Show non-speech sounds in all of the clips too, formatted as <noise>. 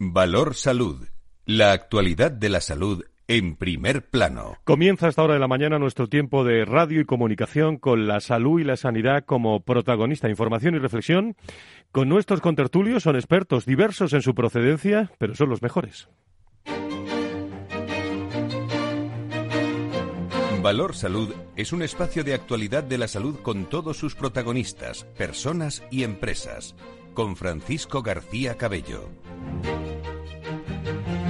Valor Salud. La actualidad de la salud en primer plano. Comienza a esta hora de la mañana nuestro tiempo de radio y comunicación con la salud y la sanidad como protagonista, información y reflexión. Con nuestros contertulios son expertos diversos en su procedencia, pero son los mejores. Valor Salud es un espacio de actualidad de la salud con todos sus protagonistas, personas y empresas. Con Francisco García Cabello.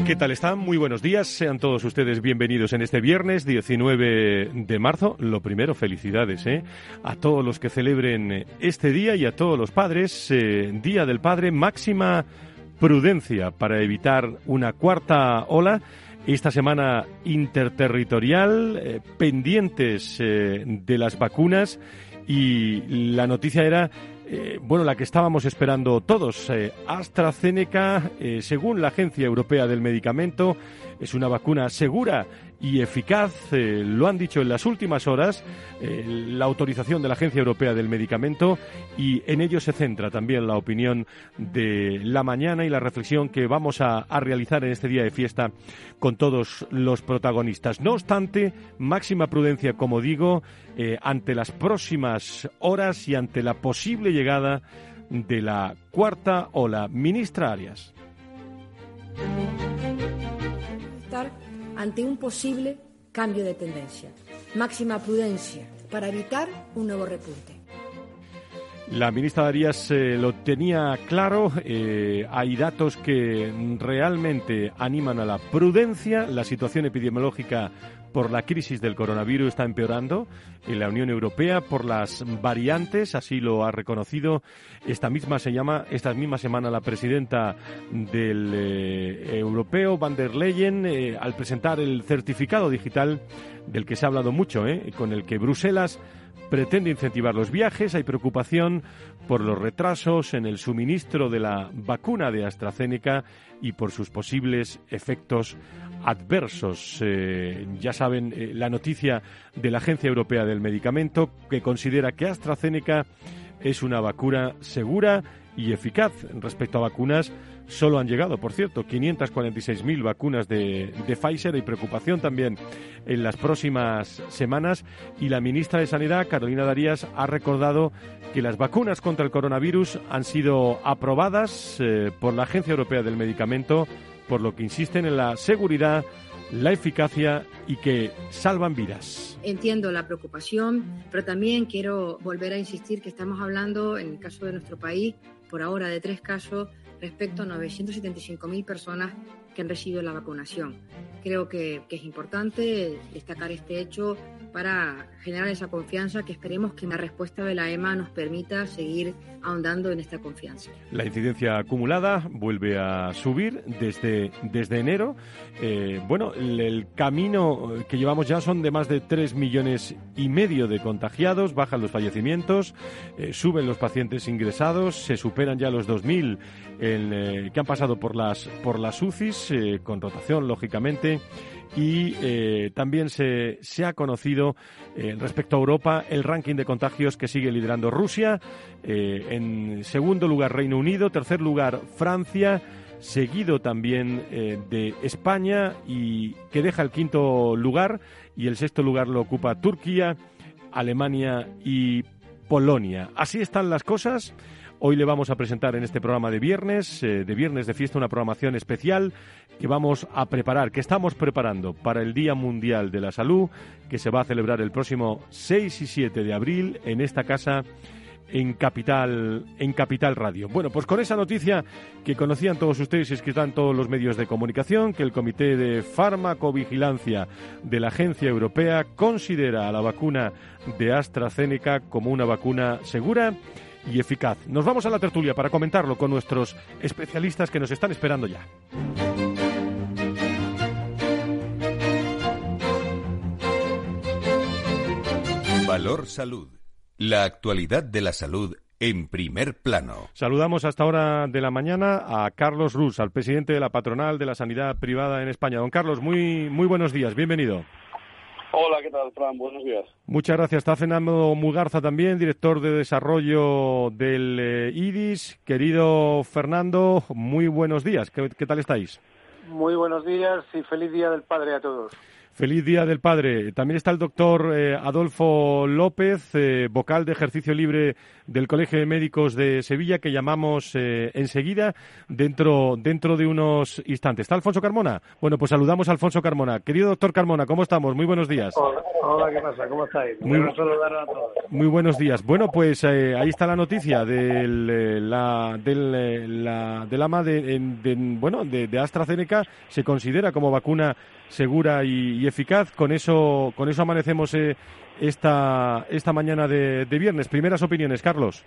¿Qué tal están? Muy buenos días. Sean todos ustedes bienvenidos en este viernes 19 de marzo. Lo primero, felicidades ¿eh? a todos los que celebren este día y a todos los padres. Eh, día del Padre, máxima prudencia para evitar una cuarta ola. Esta semana interterritorial, eh, pendientes eh, de las vacunas y la noticia era eh, bueno, la que estábamos esperando todos. Eh, AstraZeneca, eh, según la Agencia Europea del Medicamento, es una vacuna segura y eficaz, eh, lo han dicho en las últimas horas, eh, la autorización de la Agencia Europea del Medicamento y en ello se centra también la opinión de la mañana y la reflexión que vamos a, realizar en este día de fiesta con todos los protagonistas. No obstante, máxima prudencia, como digo, eh, ante las próximas horas y ante la posible llegada de la cuarta ola. Ministra Arias ante un posible cambio de tendencia. Máxima prudencia para evitar un nuevo repunte. La ministra Arias eh, lo tenía claro. Eh, hay datos que realmente animan a la prudencia. La situación epidemiológica por la crisis del coronavirus está empeorando en la Unión Europea por las variantes, así lo ha reconocido. Esta misma se llama esta misma semana la presidenta del eh, europeo van der Leyen eh, al presentar el certificado digital del que se ha hablado mucho, eh, con el que Bruselas pretende incentivar los viajes. Hay preocupación por los retrasos en el suministro de la vacuna de AstraZeneca y por sus posibles efectos adversos. Eh, ya saben eh, la noticia de la Agencia Europea del Medicamento que considera que AstraZeneca es una vacuna segura y eficaz respecto a vacunas. Solo han llegado, por cierto, 546.000 vacunas de, de Pfizer. Hay preocupación también en las próximas semanas. Y la ministra de Sanidad, Carolina Darías, ha recordado que las vacunas contra el coronavirus han sido aprobadas eh, por la Agencia Europea del Medicamento, por lo que insisten en la seguridad, la eficacia y que salvan vidas. Entiendo la preocupación, pero también quiero volver a insistir que estamos hablando, en el caso de nuestro país, por ahora de tres casos respecto a 975.000 personas que han recibido la vacunación. Creo que, que, es importante destacar este hecho para generar esa confianza que esperemos que la respuesta de la EMA nos permita seguir ahondando en esta confianza. La incidencia acumulada vuelve a subir desde, desde enero. Eh, bueno, el, camino que llevamos ya son de más de 3 millones y medio de contagiados, bajan los fallecimientos, eh, suben los pacientes ingresados, se superan ya los 2.000 en, eh, que han pasado por las, por las UCIs, con rotación, lógicamente y eh, también se, se, ha conocido eh, respecto a Europa el ranking de contagios que sigue liderando Rusia, eh, en segundo lugar Reino Unido, tercer lugar Francia, seguido también eh, de España y que deja el quinto lugar y el sexto lugar lo ocupa Turquía, Alemania y Polonia. Así están las cosas. Hoy le vamos a presentar en este programa de viernes, eh, de viernes de fiesta, una programación especial que vamos a preparar, que estamos preparando para el Día Mundial de la Salud, que se va a celebrar el próximo 6 y 7 de abril en esta casa en Capital, en Capital Radio. Bueno, pues con esa noticia que conocían todos ustedes y es que están todos los medios de comunicación, que el Comité de Farmacovigilancia de la Agencia Europea considera a la vacuna de AstraZeneca como una vacuna segura y eficaz. Nos vamos a la tertulia para comentarlo con nuestros especialistas que nos están esperando ya. Valor Salud. La actualidad de la salud en primer plano. Saludamos hasta hora de la mañana a Carlos Rus, al presidente de la patronal de la sanidad privada en España. Don Carlos, muy, muy buenos días, bienvenido. Hola, ¿qué tal, Fran? Buenos días. Muchas gracias. Está Fernando Mugarza también, director de desarrollo del eh, IDIS. Querido Fernando, muy buenos días. ¿Qué tal estáis? Muy buenos días y feliz Día del Padre a todos. Feliz Día del Padre. También está el doctor eh, Adolfo López, eh, vocal de ejercicio libre del Colegio de Médicos de Sevilla, que llamamos eh, enseguida dentro, dentro de unos instantes. ¿Está Alfonso Carmona? Bueno, pues saludamos a Alfonso Carmona. Querido doctor Carmona, ¿cómo estamos? Muy buenos días. Hola, ¿qué pasa? ¿Cómo estáis? Muy, a todos. muy buenos días. Bueno, pues ahí está la noticia del, la, del, la, del ama de, bueno, de, AstraZeneca. Se considera como vacuna segura y eficaz. Con eso, con eso amanecemos eh, esta, esta mañana de, viernes. Primeras opiniones, Carlos.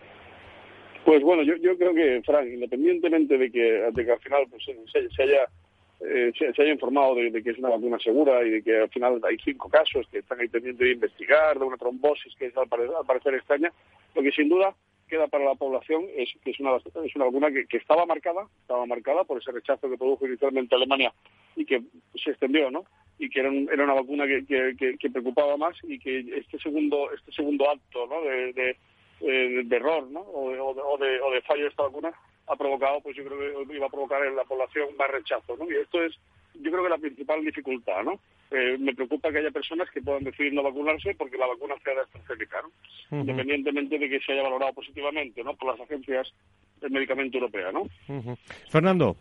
Pues bueno, yo, yo creo que, Frank, independientemente de que, de que al final pues, se, haya eh, se, haya informado de, que es una vacuna segura y de que al final hay cinco casos que están ahí pendientes de investigar, de una trombosis que es al parecer, extraña, lo que sin duda queda para la población es que es una, es una vacuna que, que, estaba marcada, estaba marcada por ese rechazo que produjo inicialmente Alemania y que se extendió, ¿no? y que era, era una vacuna que, que, preocupaba más y que este segundo este segundo acto ¿no? de, de, eh, error ¿no? o, de, o, de, fallo de esta vacuna ha provocado, pues yo creo que iba a provocar en la población más rechazo. ¿no? Y esto es, yo creo que la principal dificultad. ¿no? Eh, me preocupa que haya personas que puedan decidir no vacunarse porque la vacuna sea de AstraZeneca, ¿no? independientemente de que se haya valorado positivamente ¿no? por las agencias del medicamento europea. ¿no? Fernando.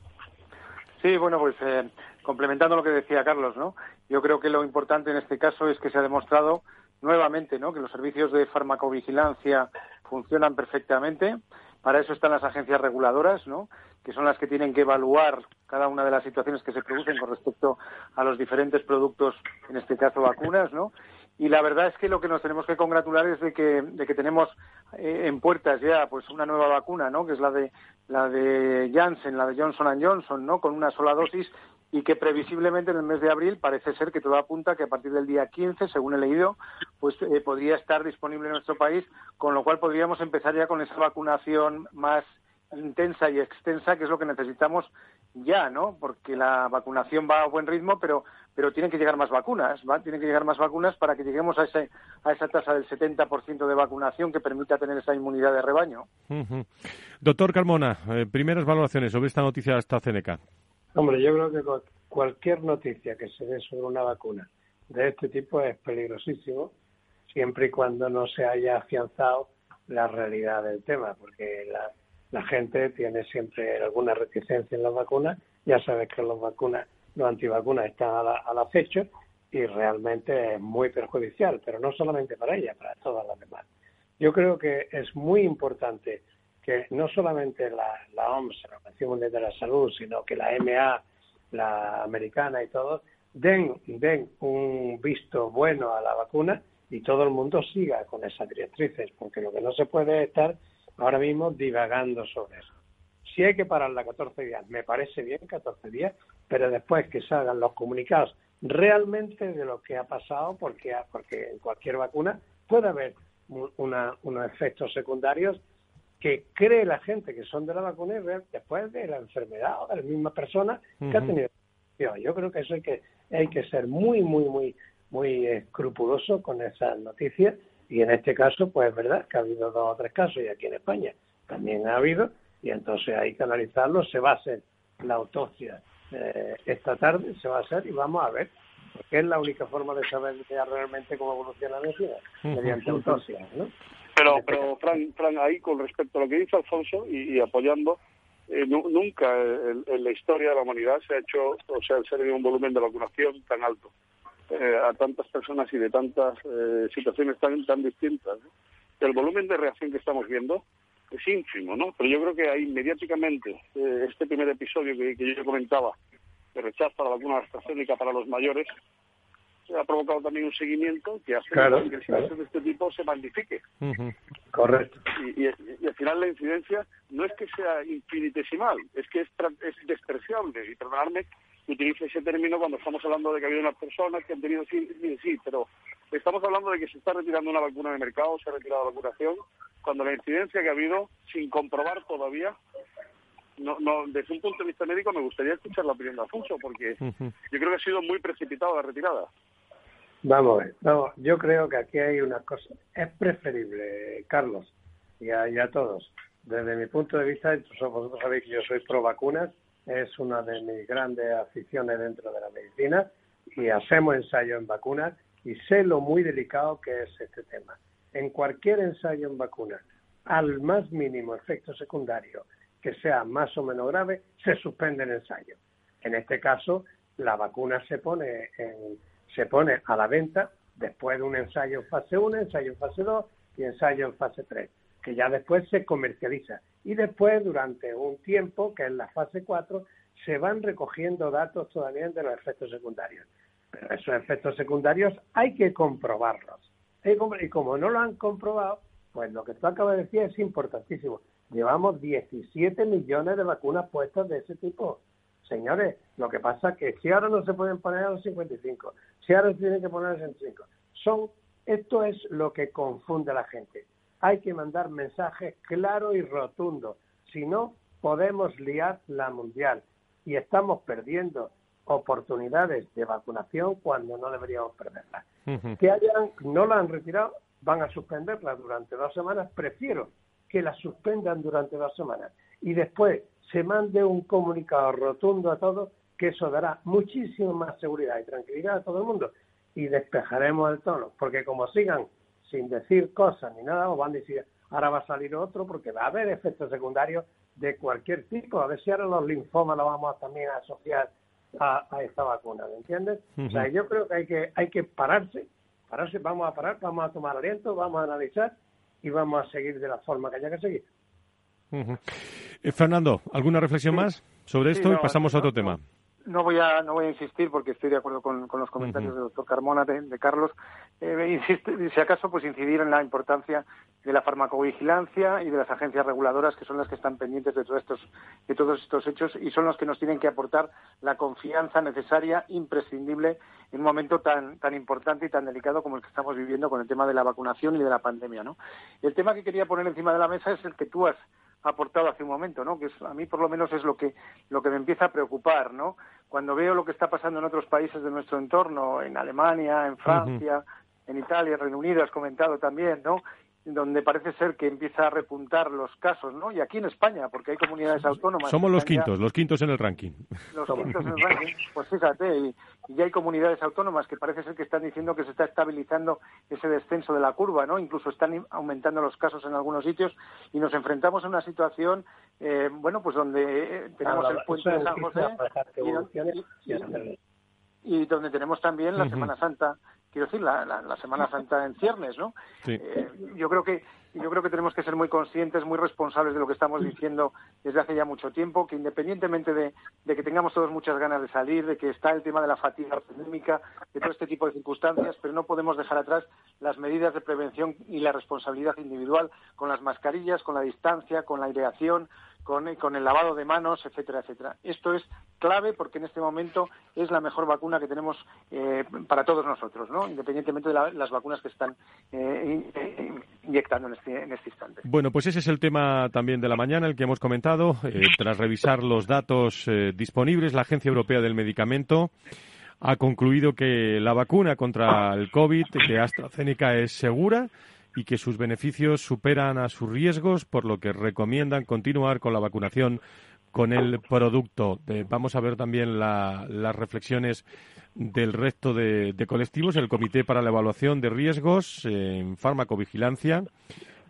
Sí, bueno, pues eh, complementando lo que decía Carlos, ¿no? Yo creo que lo importante en este caso es que se ha demostrado nuevamente, ¿no? Que los servicios de farmacovigilancia funcionan perfectamente. Para eso están las agencias reguladoras, ¿no? Que son las que tienen que evaluar cada una de las situaciones que se producen con respecto a los diferentes productos, en este caso vacunas, ¿no? Y la verdad es que lo que nos tenemos que congratular es de que, tenemos eh, en puertas ya pues una nueva vacuna, ¿no? Que es la de la de Janssen, la de Johnson Johnson, ¿no? Con una sola dosis y que previsiblemente en el mes de abril parece ser que todo apunta que a partir del día 15, según he leído, pues eh, podría estar disponible en nuestro país, con lo cual podríamos empezar ya con esa vacunación más intensa y extensa, que es lo que necesitamos ya, ¿no? Porque la vacunación va a buen ritmo, pero pero tienen que llegar más vacunas, ¿va? Tienen que llegar más vacunas para que lleguemos a ese a esa tasa del 70% de vacunación que permita tener esa inmunidad de rebaño. Doctor Carmona, eh, primeras valoraciones sobre esta noticia de AstraZeneca. Hombre, yo creo que cualquier noticia que se dé sobre una vacuna de este tipo es peligrosísimo, siempre y cuando no se haya afianzado la realidad del tema, porque la, la gente tiene siempre alguna reticencia en las vacunas. Ya sabes que las vacunas, los antivacunas están a la, al acecho y realmente es muy perjudicial, pero no solamente para ella, para todas las demás. Yo creo que es muy importante que no solamente la, la OMS, la Organización Mundial de la Salud, sino que la MA, la americana y todos, den, den un visto bueno a la vacuna y todo el mundo siga con esas directrices, porque lo que no se puede es estar ahora mismo divagando sobre eso. Si hay que pararla 14 días, me parece bien 14 días, pero después que salgan los comunicados realmente de lo que ha pasado, porque, porque en cualquier vacuna puede haber unos efectos secundarios que cree la gente que son de la vacuna y después de la enfermedad o de la misma persona que ha tenido. Yo creo que eso hay que, hay que ser muy, muy, muy, muy escrupuloso con esas noticias y en este caso, pues es verdad que ha habido dos o tres casos y aquí en España también ha habido y entonces hay que analizarlo. Se va a hacer la autopsia eh, esta tarde, se va a hacer y vamos a ver, porque es la única forma de saber realmente cómo evoluciona la vida, mediante autopsia, ¿no? Pero, pero Fran, Fran, ahí con respecto a lo que dice Alfonso y, apoyando, eh, nunca en, la historia de la humanidad se ha hecho, o sea, se ha un volumen de vacunación tan alto. Eh, a tantas personas y de tantas eh, situaciones tan tan distintas. El volumen de reacción que estamos viendo es ínfimo, ¿no? Pero yo creo que ahí mediáticamente eh, este primer episodio que, yo comentaba de rechazo a la vacuna AstraZeneca para los mayores ha provocado también un seguimiento que hace que el situación de este tipo se magnifique. Correcto. Y, al final la incidencia no es que sea infinitesimal, es que es, es despreciable. Y perdonadme utilice ese término cuando estamos hablando de que ha habido unas personas que han tenido sí, sí, pero estamos hablando de que se está retirando una vacuna de mercado, se ha retirado la vacunación, cuando la incidencia que ha habido, sin comprobar todavía, no, no, desde un punto de vista médico me gustaría escuchar la opinión de Alfonso, porque yo creo que ha sido muy precipitada la retirada. Vamos a ver, yo creo que aquí hay una cosa. Es preferible, Carlos, y a, y a todos, desde mi punto de vista, vosotros sabéis que yo soy pro vacunas, es una de mis grandes aficiones dentro de la medicina y hacemos ensayos en vacunas y sé lo muy delicado que es este tema. En cualquier ensayo en vacunas, al más mínimo efecto secundario que sea más o menos grave, se suspende el ensayo. En este caso, la vacuna se pone, en, se pone a la venta después de un ensayo en fase 1, ensayo en fase 2 y ensayo en fase 3 que ya después se comercializa. Y después, durante un tiempo, que es la fase 4, se van recogiendo datos todavía de los efectos secundarios. Pero esos efectos secundarios hay que comprobarlos. Y como no lo han comprobado, pues lo que tú acabas de decir es importantísimo. Llevamos 17 millones de vacunas puestas de ese tipo. Señores, lo que pasa es que si ahora no se pueden poner a los 55, si ahora se tienen que poner a los 65, son, esto es lo que confunde a la gente hay que mandar mensajes claros y rotundos. Si no, podemos liar la mundial y estamos perdiendo oportunidades de vacunación cuando no deberíamos perderlas. Que hayan, no la han retirado, van a suspenderla durante dos semanas. Prefiero que la suspendan durante dos semanas y después se mande un comunicado rotundo a todos que eso dará muchísimo más seguridad y tranquilidad a todo el mundo y despejaremos el tono, porque como sigan sin decir cosas ni nada, o van a decir, ahora va a salir otro, porque va a haber efectos secundarios de cualquier tipo. A ver si ahora los linfomas los vamos a también a asociar a, esta vacuna, ¿me entiendes? O sea, yo creo que hay que hay que pararse, pararse, vamos a parar, vamos a tomar aliento, vamos a analizar y vamos a seguir de la forma que haya que seguir. Eh, Fernando, ¿alguna reflexión más sobre esto y pasamos a otro tema? No voy a no voy a insistir porque estoy de acuerdo con, los comentarios del doctor Carmona de, Carlos. Eh, si acaso pues incidir en la importancia de la farmacovigilancia y de las agencias reguladoras que son las que están pendientes de todos estos de todos estos hechos y son los que nos tienen que aportar la confianza necesaria imprescindible en un momento tan tan importante y tan delicado como el que estamos viviendo con el tema de la vacunación y de la pandemia no el tema que quería poner encima de la mesa es el que tú has aportado hace un momento, ¿no? Que a mí por lo menos es lo que lo que me empieza a preocupar, ¿no? Cuando veo lo que está pasando en otros países de nuestro entorno, en Alemania, en Francia, en Italia, Reino Unido, has comentado también, ¿no? Donde parece ser que empieza a repuntar los casos, ¿no? Y aquí en España, porque hay comunidades autónomas. Somos los quintos, los quintos en el ranking. Los quintos en el ranking, pues fíjate, y, ya hay comunidades autónomas que parece ser que están diciendo que se está estabilizando ese descenso de la curva, ¿no? Incluso están aumentando los casos en algunos sitios y nos enfrentamos a una situación, eh, bueno, pues donde eh, tenemos el puente de San José y, donde tenemos también la Semana Santa quiero decir, la, la, Semana Santa en ciernes, ¿no? Eh, yo creo que yo creo que tenemos que ser muy conscientes, muy responsables de lo que estamos diciendo desde hace ya mucho tiempo, que independientemente de, que tengamos todos muchas ganas de salir, de que está el tema de la fatiga pandémica, de todo este tipo de circunstancias, pero no podemos dejar atrás las medidas de prevención y la responsabilidad individual con las mascarillas, con la distancia, con la aireación, con, con, el lavado de manos, etcétera, etcétera. Esto es clave porque en este momento es la mejor vacuna que tenemos eh, para todos nosotros, ¿no? independientemente de las vacunas que están eh, inyectando en este, en este instante. Bueno, pues ese es el tema también de la mañana, el que hemos comentado. Eh, tras revisar los datos disponibles, la Agencia Europea del Medicamento ha concluido que la vacuna contra el COVID de AstraZeneca es segura y que sus beneficios superan a sus riesgos, por lo que recomiendan continuar con la vacunación con el producto. vamos a ver también las reflexiones del resto de, colectivos. El Comité para la Evaluación de Riesgos en Farmacovigilancia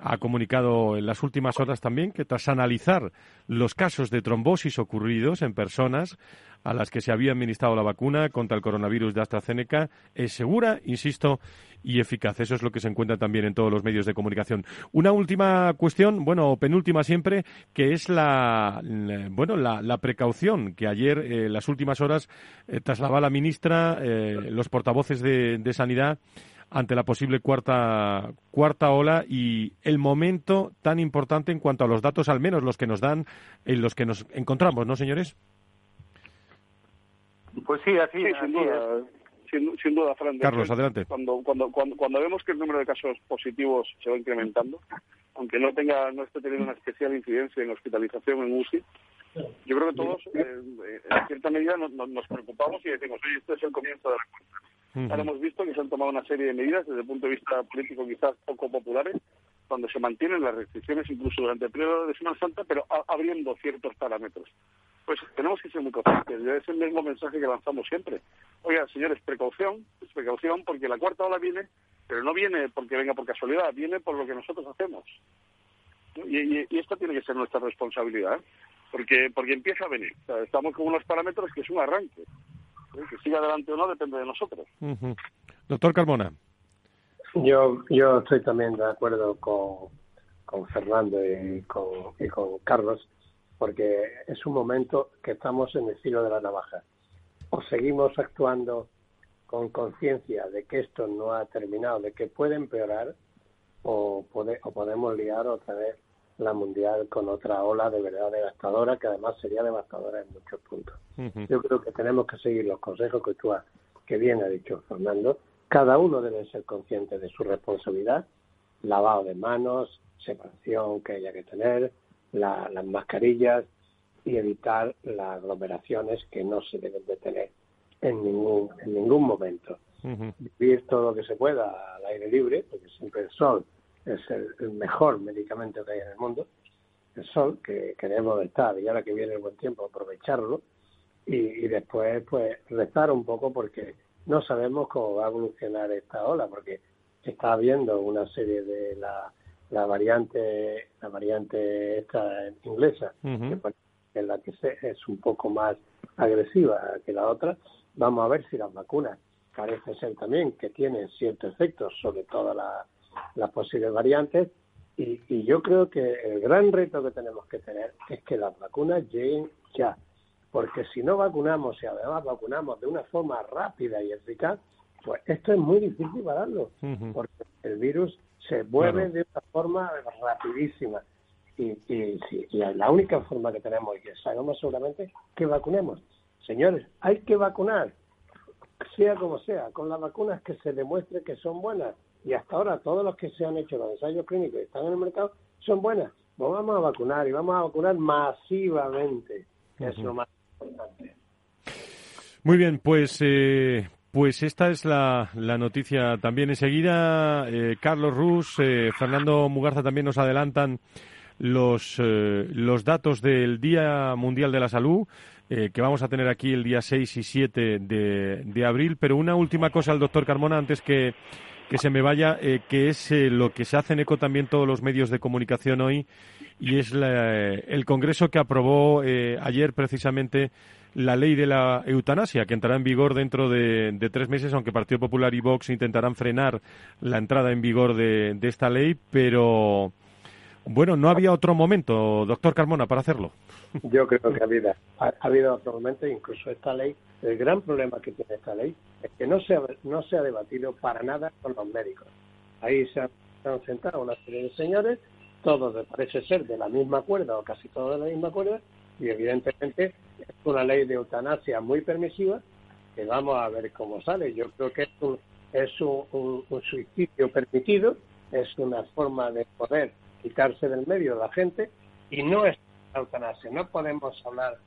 ha comunicado en las últimas horas también que tras analizar los casos de trombosis ocurridos en personas a las que se había administrado la vacuna contra el coronavirus de AstraZeneca es segura, insisto, y eficaz. Eso es lo que se encuentra también en todos los medios de comunicación. Una última cuestión, bueno, penúltima siempre, que es la, bueno, la, precaución que ayer, en eh, las últimas horas, eh, trasladaba la ministra, eh, los portavoces de, de Sanidad, ante la posible cuarta, cuarta ola y el momento tan importante en cuanto a los datos, al menos los que nos dan, en los que nos encontramos, ¿no, señores? Pues sí, así, sin, duda, sin, duda, Fran. Carlos, adelante. Cuando, cuando, cuando, cuando vemos que el número de casos positivos se va incrementando, aunque no tenga no esté teniendo una especial incidencia en hospitalización en UCI, yo creo que todos, eh, en cierta medida, nos, nos, preocupamos y decimos, oye, este es el comienzo de la cuenta Ahora hemos visto que se han tomado una serie de medidas desde el punto de vista político quizás poco populares, cuando se mantienen las restricciones incluso durante el periodo de Semana Santa, pero abriendo ciertos parámetros. Pues tenemos que ser muy conscientes, es el mismo mensaje que lanzamos siempre. Oiga, señores, precaución, precaución, porque la cuarta ola viene, pero no viene porque venga por casualidad, viene por lo que nosotros hacemos. Y, y, esto tiene que ser nuestra responsabilidad, ¿eh? porque porque empieza a venir. estamos con unos parámetros que es un arranque. Que siga adelante o no depende de nosotros. Doctor Carmona. Yo, yo estoy también de acuerdo con, con Fernando y con, y con Carlos, porque es un momento que estamos en el filo de la navaja. O seguimos actuando con conciencia de que esto no ha terminado, de que puede empeorar, o, o podemos liar otra vez la mundial con otra ola de verdad devastadora, que además sería devastadora en muchos puntos. Yo creo que tenemos que seguir los consejos que tú has, que bien ha dicho Fernando, cada uno debe ser consciente de su responsabilidad, lavado de manos, separación que haya que tener, las mascarillas y evitar las aglomeraciones que no se deben de tener en ningún, en ningún momento. Vivir todo lo que se pueda al aire libre, porque siempre el sol es el, mejor medicamento que hay en el mundo, el sol, que queremos estar y ahora que viene el buen tiempo aprovecharlo y, y después pues rezar un poco porque no sabemos cómo va a evolucionar esta ola, porque está habiendo una serie de la, la variante la variante esta inglesa, en la que es un poco más agresiva que la otra. Vamos a ver si las vacunas parece ser también que tienen cierto efecto sobre todas las posibles variantes. Y, y yo creo que el gran reto que tenemos que tener es que las vacunas lleguen ya porque si no vacunamos y además vacunamos de una forma rápida y eficaz, pues esto es muy difícil pararlo, porque el virus se mueve de una forma rapidísima. Y, y, y, la única forma que tenemos y que sabemos seguramente que vacunemos. Señores, hay que vacunar, sea como sea, con las vacunas que se demuestre que son buenas. Y hasta ahora todos los que se han hecho los ensayos clínicos y están en el mercado son buenas. Pues vamos a vacunar y vamos a vacunar masivamente. Es lo más muy bien, pues eh, pues esta es la, noticia también. Enseguida, eh, Carlos Rus, eh, Fernando Mugarza también nos adelantan los, los datos del Día Mundial de la Salud, que vamos a tener aquí el día 6 y 7 de, de abril. Pero una última cosa al doctor Carmona antes que, que se me vaya, que es lo que se hace en eco también todos los medios de comunicación hoy y es el Congreso que aprobó eh, ayer precisamente la ley de la eutanasia, que entrará en vigor dentro de, tres meses, aunque Partido Popular y Vox intentarán frenar la entrada en vigor de, esta ley, pero bueno, no había otro momento, doctor Carmona, para hacerlo. Yo creo que ha habido, ha, habido otro momento, incluso esta ley, el gran problema que tiene esta ley es que no se ha, no se ha debatido para nada con los médicos. Ahí se han, se sentado una serie de señores todos parece ser de la misma cuerda o casi todos de la misma cuerda y evidentemente es una ley de eutanasia muy permisiva que vamos a ver cómo sale. Yo creo que es un, es un, suicidio permitido, es una forma de poder quitarse del medio a la gente y no es la eutanasia. No podemos hablar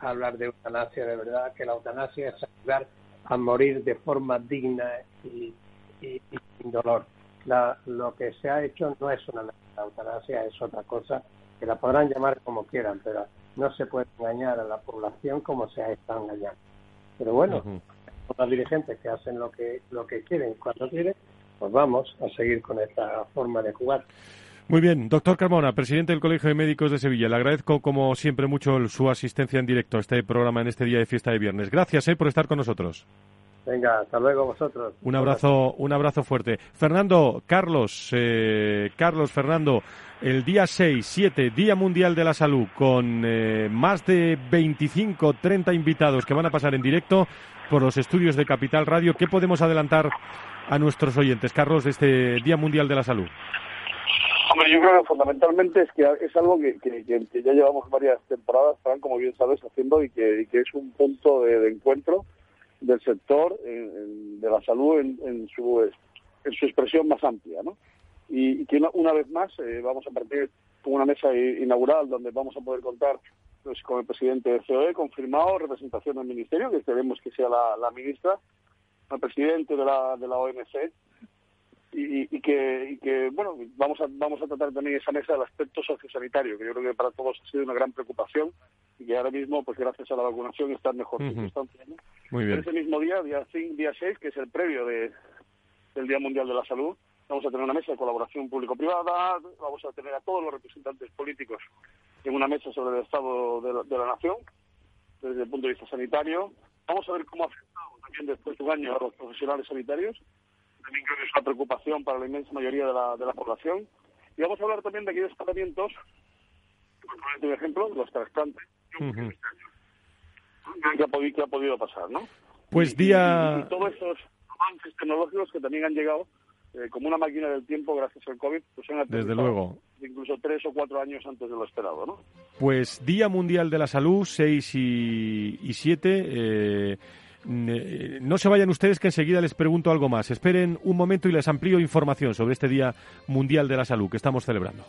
hablar de eutanasia de verdad, que la eutanasia es ayudar a morir de forma digna y, y sin dolor lo que se ha hecho no es una eutanasia, es otra cosa, que la podrán llamar como quieran, pero no se puede engañar a la población como se ha estado engañando. Pero bueno, los dirigentes que hacen lo que, lo que quieren cuando quieren, pues vamos a seguir con esta forma de jugar. Muy bien, doctor Carmona, presidente del Colegio de Médicos de Sevilla. Le agradezco, como siempre, mucho su asistencia en directo a este programa en este día de fiesta de viernes. Gracias eh, por estar con nosotros. Venga, hasta luego vosotros. Un abrazo, un abrazo fuerte. Fernando, Carlos, eh, Carlos, Fernando, el día 6, 7, Día Mundial de la Salud, con eh, más de 25, 30 invitados que van a pasar en directo por los estudios de Capital Radio. ¿Qué podemos adelantar a nuestros oyentes, Carlos, de este Día Mundial de la Salud? Hombre, yo creo que fundamentalmente es que es algo que, ya llevamos varias temporadas, como bien sabes, haciendo y que, es un punto de encuentro del sector de la salud en, su, en su expresión más amplia, ¿no? Y, que una, vez más eh, vamos a partir con una mesa inaugural donde vamos a poder contar pues, con el presidente de COE, confirmado, representación del ministerio, que esperemos que sea la, ministra, al presidente de la, de la OMC, y, que, que, bueno, vamos a, vamos a tratar también esa mesa del aspecto sociosanitario, que yo creo que para todos ha sido una gran preocupación y que ahora mismo, pues gracias a la vacunación, está en mejor circunstancia. Muy bien. Ese mismo día, día, día 6, que es el previo de, del Día Mundial de la Salud, vamos a tener una mesa de colaboración público-privada, vamos a tener a todos los representantes políticos en una mesa sobre el estado de la, de la nación, desde el punto de vista sanitario. Vamos a ver cómo ha afectado también después de un año a los profesionales sanitarios también creo que es una preocupación para la inmensa mayoría de la, de la población. Y vamos a hablar también de aquellos tratamientos, por ejemplo, los trasplantes, que, ha podido, que ha podido pasar, ¿no? Pues día... Y, todos esos avances tecnológicos que también han llegado eh, como una máquina del tiempo gracias al COVID, pues han Desde luego. incluso tres o cuatro años antes de lo esperado, ¿no? Pues Día Mundial de la Salud, 6 y 7. Eh, no se vayan ustedes que enseguida les pregunto algo más. Esperen un momento y les amplío información sobre este Día Mundial de la Salud que estamos celebrando.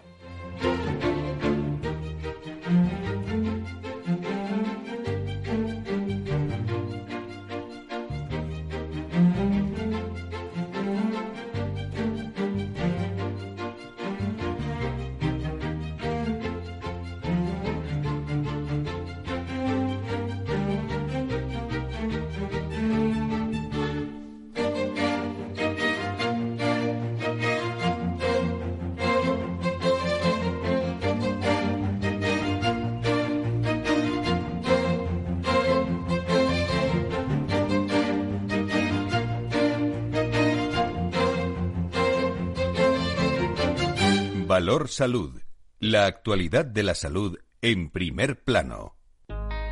Salud. La actualidad de la salud en primer plano.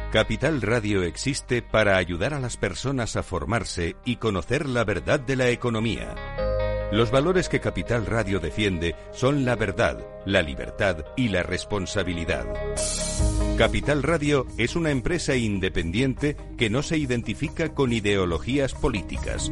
Capital Radio existe para ayudar a las personas a formarse y conocer la verdad de la economía. Los valores que Capital Radio defiende son la verdad, la libertad y la responsabilidad. Capital Radio es una empresa independiente que no se identifica con ideologías políticas.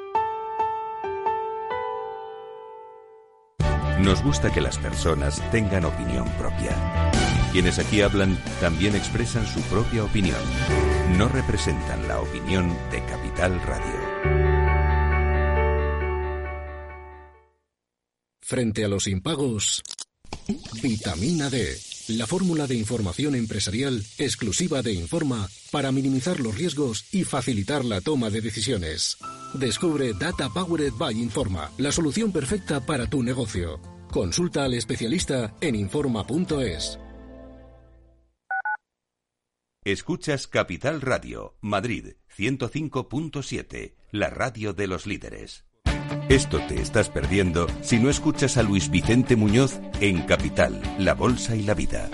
Nos gusta que las personas tengan opinión propia. Quienes aquí hablan también expresan su propia opinión. No representan la opinión de Capital Radio. Frente a los impagos, vitamina D, la fórmula de información empresarial exclusiva de Informa para minimizar los riesgos y facilitar la toma de decisiones. Descubre Data Powered by Informa, la solución perfecta para tu negocio. Consulta al especialista en Informa.es. Escuchas Capital Radio, Madrid 105.7, la radio de los líderes. Esto te estás perdiendo si no escuchas a Luis Vicente Muñoz en Capital, La Bolsa y la Vida.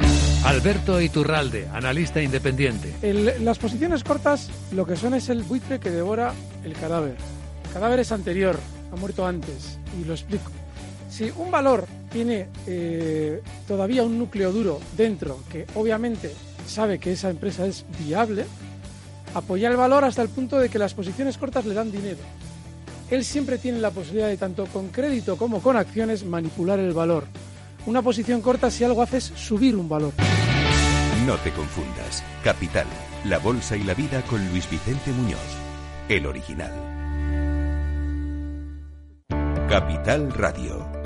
Alberto Iturralde, analista independiente. las posiciones cortas lo que son es el buitre que devora el cadáver. El cadáver es anterior, ha muerto antes, y lo explico. Si un valor tiene eh, todavía un núcleo duro dentro, que obviamente sabe que esa empresa es viable, apoyar el valor hasta el punto de que las posiciones cortas le dan dinero. Él siempre tiene la posibilidad de, tanto con crédito como con acciones, manipular el valor. Una posición corta si algo hace es subir un valor. No te confundas. Capital, la bolsa y la vida con Luis Vicente Muñoz, el original. Capital Radio,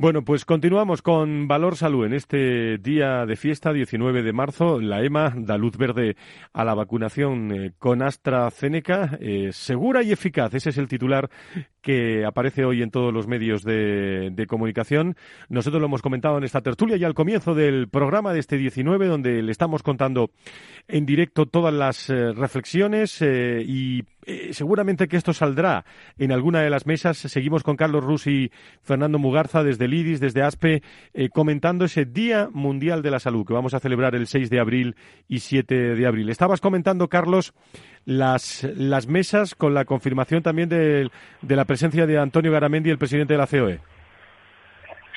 Bueno, pues continuamos con Valor Salud en este día de fiesta, 19 de marzo. La EMA da luz verde a la vacunación eh, con AstraZeneca, eh, segura y eficaz. Ese es el titular que aparece hoy en todos los medios de, comunicación. Nosotros lo hemos comentado en esta tertulia ya al comienzo del programa de este 19, donde le estamos contando en directo todas las eh, reflexiones y seguramente que esto saldrá en alguna de las mesas. Seguimos con Carlos Rus y Fernando Mugarza desde Lidis, desde ASPE, eh, comentando ese Día Mundial de la Salud que vamos a celebrar el 6 de abril y 7 de abril. Estabas comentando, Carlos, las, las mesas con la confirmación también de, de la presencia de Antonio Garamendi, el presidente de la COE.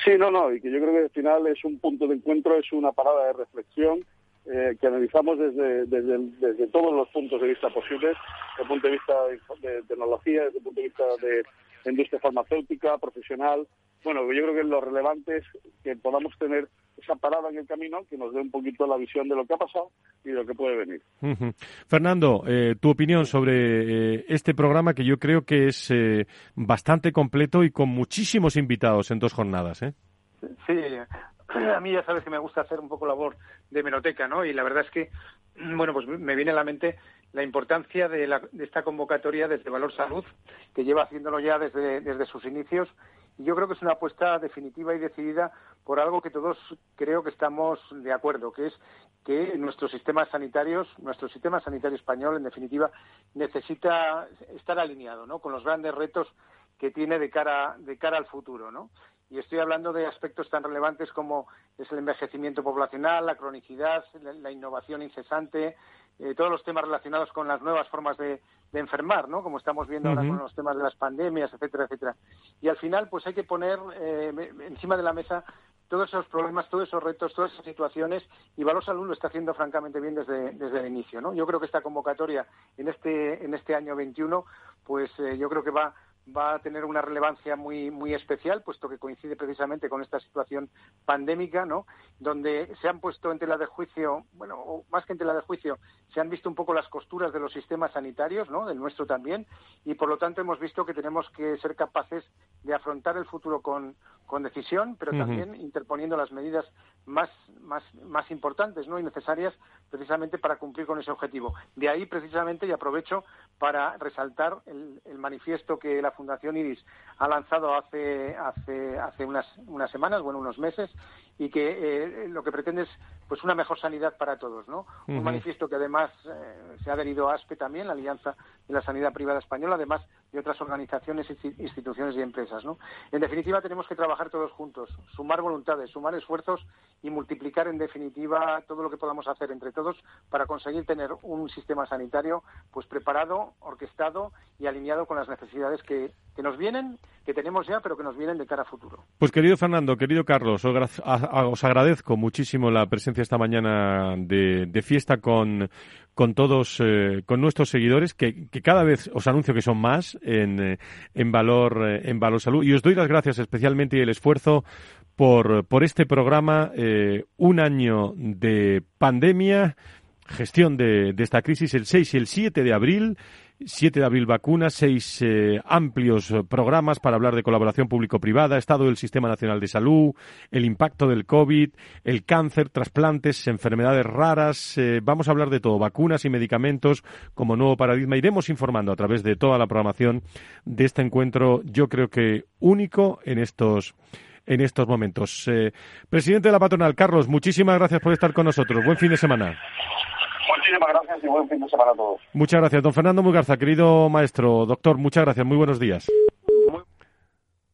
Sí, no, no, y que yo creo que al final es un punto de encuentro, es una parada de reflexión eh, que analizamos desde, desde, desde, todos los puntos de vista posibles, desde el punto de vista de tecnología, desde el punto de vista de industria farmacéutica, profesional, bueno, yo creo que lo relevante es que podamos tener esa parada en el camino que nos dé un poquito la visión de lo que ha pasado y de lo que puede venir. Fernando, eh, tu opinión sobre eh, este programa que yo creo que es eh, bastante completo y con muchísimos invitados en dos jornadas. ¿eh? Sí, a mí ya sabes que me gusta hacer un poco labor de menoteca, ¿no? Y la verdad es que, bueno, pues me viene a la mente la importancia de, la, de esta convocatoria desde Valor Salud, que lleva haciéndolo ya desde, sus inicios y yo creo que es una apuesta definitiva y decidida por algo que todos creo que estamos de acuerdo, que es que nuestros sistemas sanitarios, nuestro sistema sanitario español, en definitiva, necesita estar alineado ¿no? con los grandes retos que tiene de cara, de cara al futuro. ¿no? Y estoy hablando de aspectos tan relevantes como es el envejecimiento poblacional, la cronicidad, la, innovación incesante, eh, todos los temas relacionados con las nuevas formas de, de enfermar, ¿no? Como estamos viendo ahora con los temas de las pandemias, etcétera, etcétera. Y al final, pues hay que poner eh, encima de la mesa todos esos problemas, todos esos retos, todas esas situaciones, y Valor Salud lo está haciendo francamente bien desde, desde el inicio, ¿no? Yo creo que esta convocatoria en este, en este año 21, pues eh, yo creo que va va a tener una relevancia muy muy especial, puesto que coincide precisamente con esta situación pandémica, ¿no? Donde se han puesto en tela de juicio, bueno, o más que en tela de juicio, se han visto un poco las costuras de los sistemas sanitarios, ¿no? Del nuestro también, y por lo tanto hemos visto que tenemos que ser capaces de afrontar el futuro con, con decisión, pero también interponiendo las medidas más, más, más importantes ¿no? y necesarias precisamente para cumplir con ese objetivo. De ahí, precisamente, y aprovecho para resaltar el, el manifiesto que la Fundación IRIS ha lanzado hace, hace, hace unas, unas semanas, bueno, unos meses, y que eh, lo que pretende es pues una mejor sanidad para todos, ¿no? Un manifiesto que además eh, se ha adherido a ASPE también, la Alianza de la Sanidad Privada Española, además de otras organizaciones, instituciones y empresas. En definitiva, tenemos que trabajar todos juntos, sumar voluntades, sumar esfuerzos y multiplicar, en definitiva, todo lo que podamos hacer entre todos para conseguir tener un sistema sanitario pues preparado, orquestado y alineado con las necesidades que, que nos vienen, que tenemos ya, pero que nos vienen de cara a futuro. Pues querido Fernando, querido Carlos, os agradezco muchísimo la presencia esta mañana de, fiesta con, con todos, eh, con nuestros seguidores, que, cada vez os anuncio que son más en, eh, en, valor, eh, en Valor Salud. Y os doy las gracias especialmente y el esfuerzo por, por este programa, un año de pandemia, gestión de, de, esta crisis el 6 y el 7 de abril 7 de abril vacunas, seis eh, amplios eh, programas para hablar de colaboración público-privada, estado del Sistema Nacional de Salud, el impacto del COVID, el cáncer, trasplantes, enfermedades raras. Eh, vamos a hablar de todo, vacunas y medicamentos como nuevo paradigma. Iremos informando a través de toda la programación de este encuentro, yo creo que único en estos en estos momentos. presidente de la patronal, Carlos, muchísimas gracias por estar con nosotros. Buen fin de semana. Y buen fin de semana a todos. Muchas gracias. Don Fernando Mugarza, querido maestro, doctor, muchas gracias. Muy buenos días.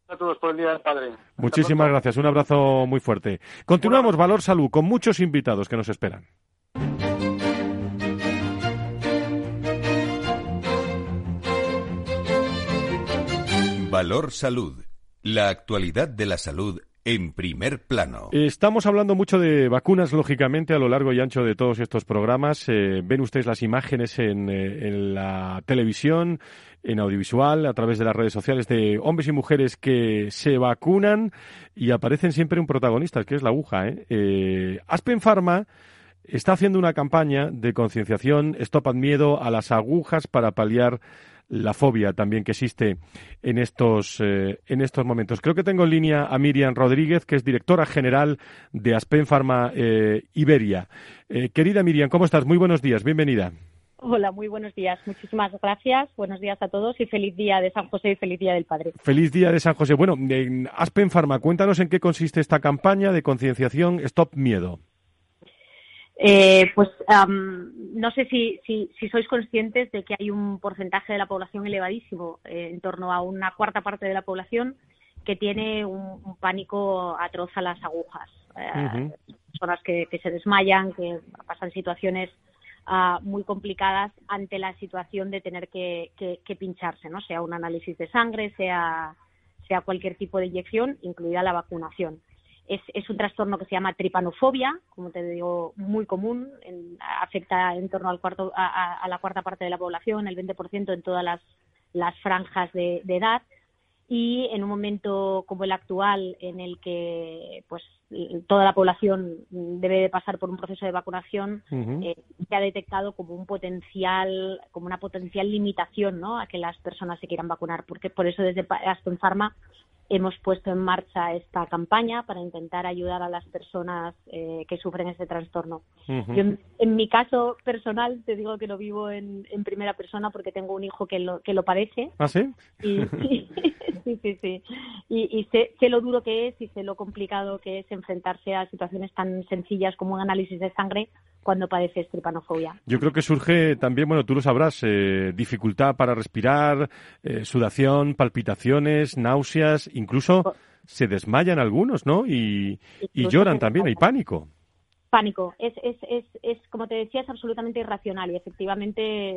a todos por el Día del Padre. Muchísimas gracias. Un abrazo muy fuerte. Continuamos, Valor Salud, con muchos invitados que nos esperan. Valor Salud. La actualidad de la salud en primer plano. Estamos hablando mucho de vacunas, lógicamente, a lo largo y ancho de todos estos programas. Eh, ven ustedes las imágenes en, eh, en, la televisión, en audiovisual, a través de las redes sociales, de hombres y mujeres que se vacunan y aparecen siempre un protagonista, que es la aguja. ¿eh? eh Aspen Pharma está haciendo una campaña de concienciación, Stop Miedo a las agujas para paliar la fobia también que existe en estos, eh, en estos momentos. Creo que tengo en línea a Miriam Rodríguez, que es directora general de Aspen Pharma eh, Iberia. Eh, querida Miriam, ¿cómo estás? Muy buenos días, bienvenida. Hola, muy buenos días. Muchísimas gracias. Buenos días a todos y feliz día de San José y feliz día del Padre. Feliz día de San José. Bueno, en Aspen Pharma, cuéntanos en qué consiste esta campaña de concienciación Stop Miedo. Eh, pues no sé si, si, sois conscientes de que hay un porcentaje de la población elevadísimo, eh, en torno a una cuarta parte de la población, que tiene un, pánico atroz a las agujas. Eh, personas que, que, se desmayan, que pasan situaciones uh, muy complicadas ante la situación de tener que, que, pincharse, ¿no? Sea un análisis de sangre, sea, sea cualquier tipo de inyección, incluida la vacunación. Es, es, un trastorno que se llama tripanofobia, como te digo, muy común, afecta en torno al cuarto, a, a, la cuarta parte de la población, el 20% en todas las, las franjas de, de edad y en un momento como el actual en el que pues toda la población debe de pasar por un proceso de vacunación eh, se ha detectado como un potencial como una potencial limitación ¿no? a que las personas se quieran vacunar porque por eso desde Aston Pharma hemos puesto en marcha esta campaña para intentar ayudar a las personas eh, que sufren este trastorno. Yo, en, mi caso personal, te digo que lo vivo en, primera persona porque tengo un hijo que lo, que lo padece. ¿Ah, sí? Y, <laughs> sí, sí, sí. Y, sé, sé, lo duro que es y sé lo complicado que es enfrentarse a situaciones tan sencillas como un análisis de sangre cuando padeces tripanofobia. Yo creo que surge también, bueno, tú lo sabrás, eh, dificultad para respirar, eh, sudación, palpitaciones, náuseas, incluso se desmayan algunos, ¿no? Y, lloran también, hay pánico. Pánico. Es, es, es, es, como te decía, es absolutamente irracional y efectivamente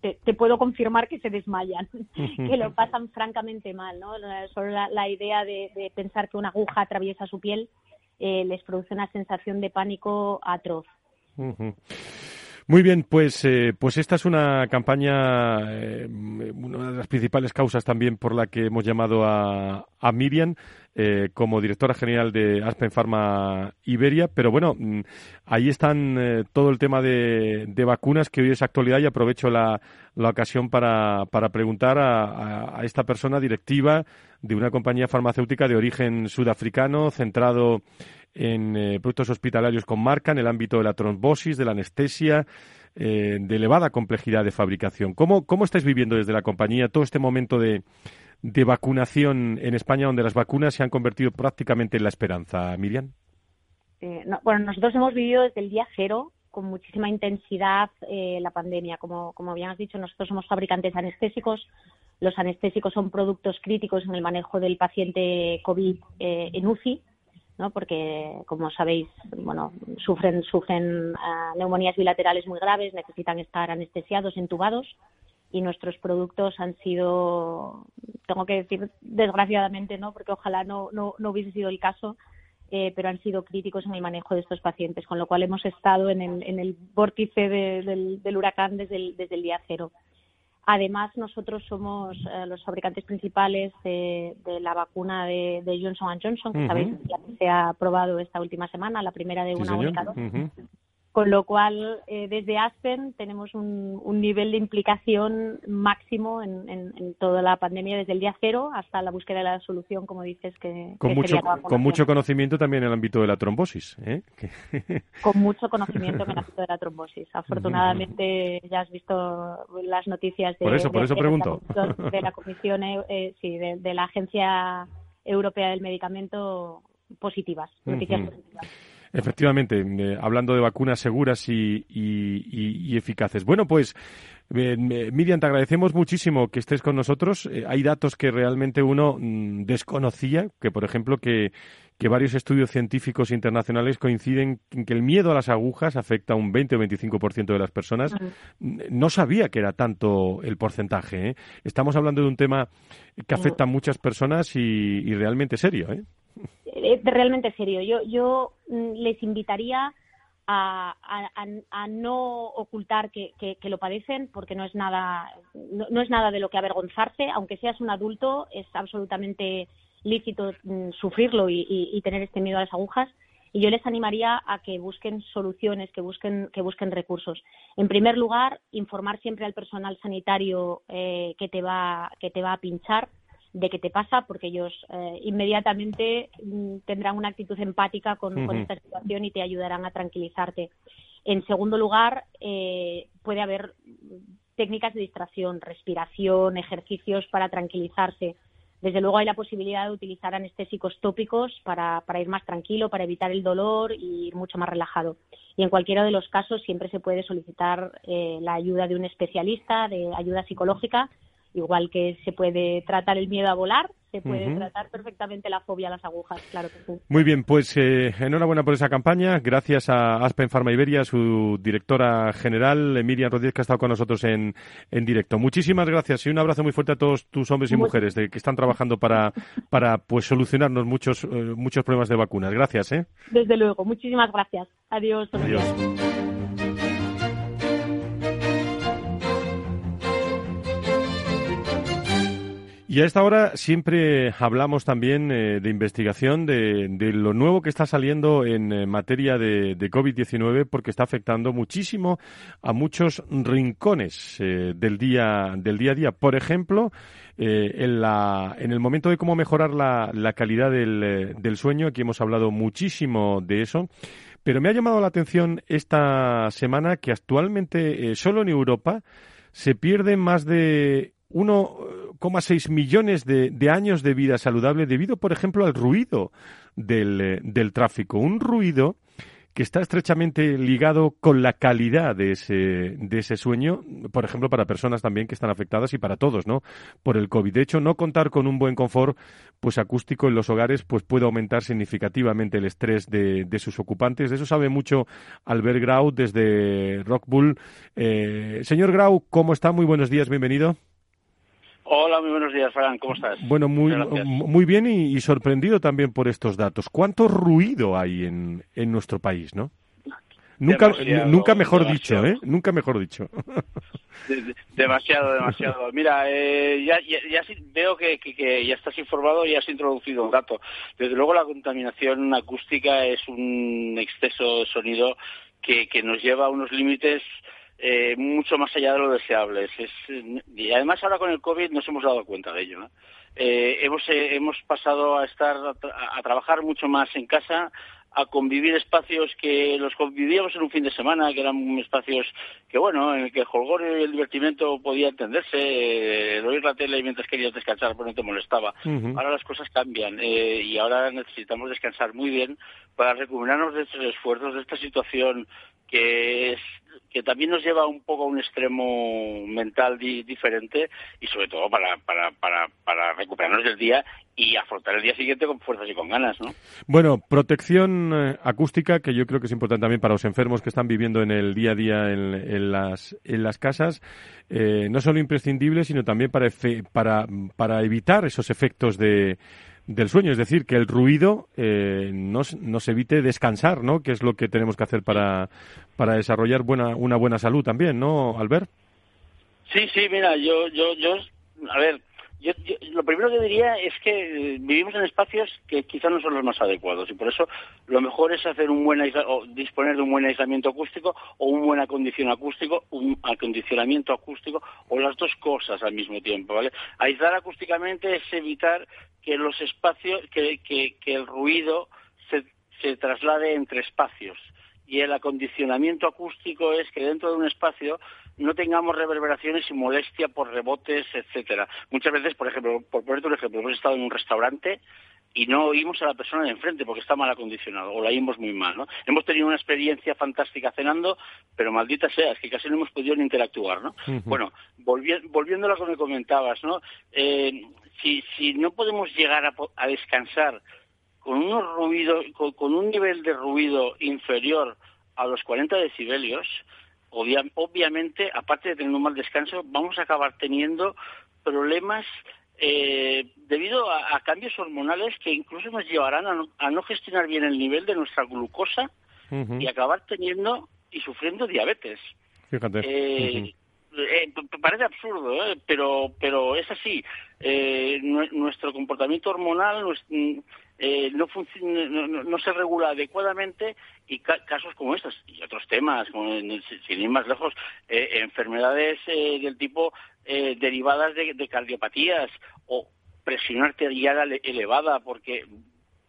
te, puedo confirmar que se desmayan, <laughs> que lo pasan francamente mal, ¿no? Solo la, idea de, pensar que una aguja atraviesa su piel eh, les produce una sensación de pánico atroz. Muy bien, pues, eh, pues esta es una campaña, eh, una de las principales causas también por la que hemos llamado a, a Miriam eh, como directora general de Aspen Pharma Iberia. Pero bueno, mm, ahí están todo el tema de, de, vacunas que hoy es actualidad y aprovecho la, la ocasión para, para preguntar a, a, esta persona directiva de una compañía farmacéutica de origen sudafricano centrado en eh, productos hospitalarios con marca, en el ámbito de la trombosis, de la anestesia, eh, de elevada complejidad de fabricación. ¿Cómo, ¿Cómo estáis viviendo desde la compañía todo este momento de, de vacunación en España, donde las vacunas se han convertido prácticamente en la esperanza, Miriam? Eh, bueno, nosotros hemos vivido desde el día cero con muchísima intensidad la pandemia. Como, como bien has dicho, nosotros somos fabricantes anestésicos. Los anestésicos son productos críticos en el manejo del paciente COVID en UCI ¿no? porque como sabéis bueno sufren sufren uh, neumonías bilaterales muy graves necesitan estar anestesiados entubados y nuestros productos han sido tengo que decir desgraciadamente no porque ojalá no hubiese sido el caso eh, pero han sido críticos en el manejo de estos pacientes con lo cual hemos estado en el, en el vórtice del, del, huracán desde el día cero Además, nosotros somos eh, los fabricantes principales de, la vacuna de, Johnson Johnson, que sabéis que se ha aprobado esta última semana, la primera de una única dosis. Con lo cual, eh, desde Aspen tenemos un, nivel de implicación máximo en, toda la pandemia, desde el día cero hasta la búsqueda de la solución, como dices, que, con, mucho, con mucho conocimiento también en el ámbito de la trombosis. ¿eh? <laughs> con mucho conocimiento en el ámbito de la trombosis. Afortunadamente, ya has visto las noticias de, por eso, por eso pregunto. <laughs> de la Comisión, eh, sí, de, la Agencia Europea del Medicamento positivas, noticias positivas. Efectivamente, eh, hablando de vacunas seguras y, eficaces. Bueno, pues eh, Miriam, te agradecemos muchísimo que estés con nosotros. Eh, hay datos que realmente uno mm, desconocía, que por ejemplo que, varios estudios científicos internacionales coinciden en que el miedo a las agujas afecta a un 20 o 25% de las personas. No sabía que era tanto el porcentaje. Estamos hablando de un tema que afecta a muchas personas y, y realmente serio. ¿eh? Realmente serio. Yo, yo mm, les invitaría a, no ocultar que, lo padecen porque no es nada no, es nada de lo que avergonzarse aunque seas un adulto es absolutamente lícito mm, sufrirlo y, tener este miedo a las agujas y yo les animaría a que busquen soluciones, que busquen, que busquen recursos. En primer lugar, informar siempre al personal sanitario eh, que, te va, que te va a pinchar de qué te pasa, porque ellos eh, inmediatamente mm, tendrán una actitud empática con, esta situación y te ayudarán a tranquilizarte. En segundo lugar, eh, puede haber técnicas de distracción, respiración, ejercicios para tranquilizarse. Desde luego hay la posibilidad de utilizar anestésicos tópicos para, ir más tranquilo, para evitar el dolor y ir mucho más relajado. Y en cualquiera de los casos siempre se puede solicitar eh, la ayuda de un especialista, de ayuda psicológica, igual que se puede tratar el miedo a volar, se puede tratar perfectamente la fobia a las agujas, claro que sí. Muy bien, pues eh, enhorabuena por esa campaña. Gracias a Aspen Pharma Iberia, su directora general, Miriam Rodríguez, que ha estado con nosotros en, en directo. Muchísimas gracias y un abrazo muy fuerte a todos tus hombres y mujeres de, que están trabajando para, para pues solucionarnos muchos, eh, muchos problemas de vacunas. Gracias. ¿eh? Desde luego, muchísimas gracias. Adiós. Adiós. Y a esta hora siempre hablamos también eh, de investigación, de, lo nuevo que está saliendo en eh, materia de, COVID-19, porque está afectando muchísimo a muchos rincones eh, del, día, del día a día. Por ejemplo, en, la, en el momento de cómo mejorar la, la calidad del, del sueño, aquí hemos hablado muchísimo de eso. Pero me ha llamado la atención esta semana que actualmente solo en Europa se pierden más de 1,6 millones de, años de vida saludable debido, por ejemplo, al ruido del, eh, del tráfico. Un ruido que está estrechamente ligado con la calidad de ese, de ese sueño, por ejemplo, para personas también que están afectadas y para todos, ¿no? Por el COVID. De hecho, no contar con un buen confort pues acústico en los hogares pues puede aumentar significativamente el estrés de, de sus ocupantes. De eso sabe mucho Albert Grau desde Rockbull. Eh, señor Grau, ¿cómo está? Muy buenos días, bienvenido. Hola, muy buenos días, Fran. ¿Cómo estás? Bueno, muy, muy bien y, sorprendido también por estos datos. ¿Cuánto ruido hay en, en nuestro país, no? Nunca, nunca mejor dicho, ¿eh? Nunca mejor dicho. <laughs> demasiado, demasiado. Mira, eh, ya, ya, veo que, que, ya estás informado y has introducido un dato. Desde luego la contaminación acústica es un exceso de sonido que, que nos lleva a unos límites eh, mucho más allá de lo deseable. y además ahora con el COVID nos hemos dado cuenta de ello. Eh, hemos, eh, hemos pasado a estar a, trabajar mucho más en casa, a convivir espacios que los convivíamos en un fin de semana, que eran espacios que, bueno, en el que el jolgor y el divertimento podía entenderse, el oír la tele mientras querías descansar, pues no te molestaba. Ahora las cosas cambian y ahora necesitamos descansar muy bien para recuperarnos de estos esfuerzos, de esta situación que es que también nos lleva un poco a un extremo mental diferente y sobre todo para, para, para, para recuperarnos del día y afrontar el día siguiente con fuerzas y con ganas, ¿no? Bueno, protección eh, acústica, que yo creo que es importante también para los enfermos que están viviendo en el día a día en, las, en las casas, eh, no solo imprescindible, sino también para, para, para evitar esos efectos de del sueño, es decir, que el ruido eh, nos, nos, evite descansar, ¿no? Que es lo que tenemos que hacer para, para desarrollar buena, una buena salud también, ¿no, Albert? Sí, sí, mira, yo, yo, yo, a ver, yo, lo primero que diría es que eh, vivimos en espacios que quizás no son los más adecuados y por eso lo mejor es hacer un buen o disponer de un buen aislamiento acústico o un buen acondicionamiento acústico, un acondicionamiento acústico o las dos cosas al mismo tiempo, ¿vale? Aislar acústicamente es evitar que los espacios, que, que, que el ruido se, se traslade entre espacios y el acondicionamiento acústico es que dentro de un espacio no tengamos reverberaciones y molestia por rebotes, etcétera. Muchas veces, por ejemplo, por ponerte un ejemplo, hemos estado en un restaurante y no oímos a la persona de enfrente porque está mal acondicionado o la oímos muy mal, ¿no? Hemos tenido una experiencia fantástica cenando, pero maldita sea, es que casi no hemos podido ni interactuar, ¿no? Bueno, volviendo a lo que me comentabas, ¿no? Eh, si, si no podemos llegar a, descansar con unos ruidos, con, un nivel de ruido inferior a los 40 decibelios, obviamente, aparte de tener un mal descanso, vamos a acabar teniendo problemas eh, debido a, cambios hormonales que incluso nos llevarán a no, gestionar bien el nivel de nuestra glucosa y acabar teniendo y sufriendo diabetes. Fíjate. Eh, eh, parece absurdo, ¿eh? pero, pero es así. Eh, nuestro comportamiento hormonal mm, no, no, se regula adecuadamente y casos como estos y otros temas, como, sin ir más lejos, enfermedades del tipo derivadas de, de, cardiopatías o presión arterial elevada porque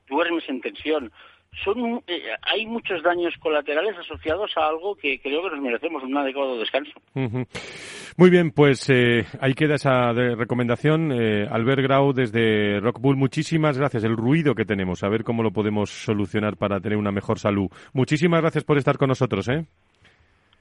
duermes en tensión son eh, hay muchos daños colaterales asociados a algo que creo que nos merecemos un adecuado descanso. Muy bien, pues eh, ahí queda esa recomendación. Eh, Albert Grau desde Rockbull, muchísimas gracias. El ruido que tenemos, a ver cómo lo podemos solucionar para tener una mejor salud. Muchísimas gracias por estar con nosotros. ¿eh?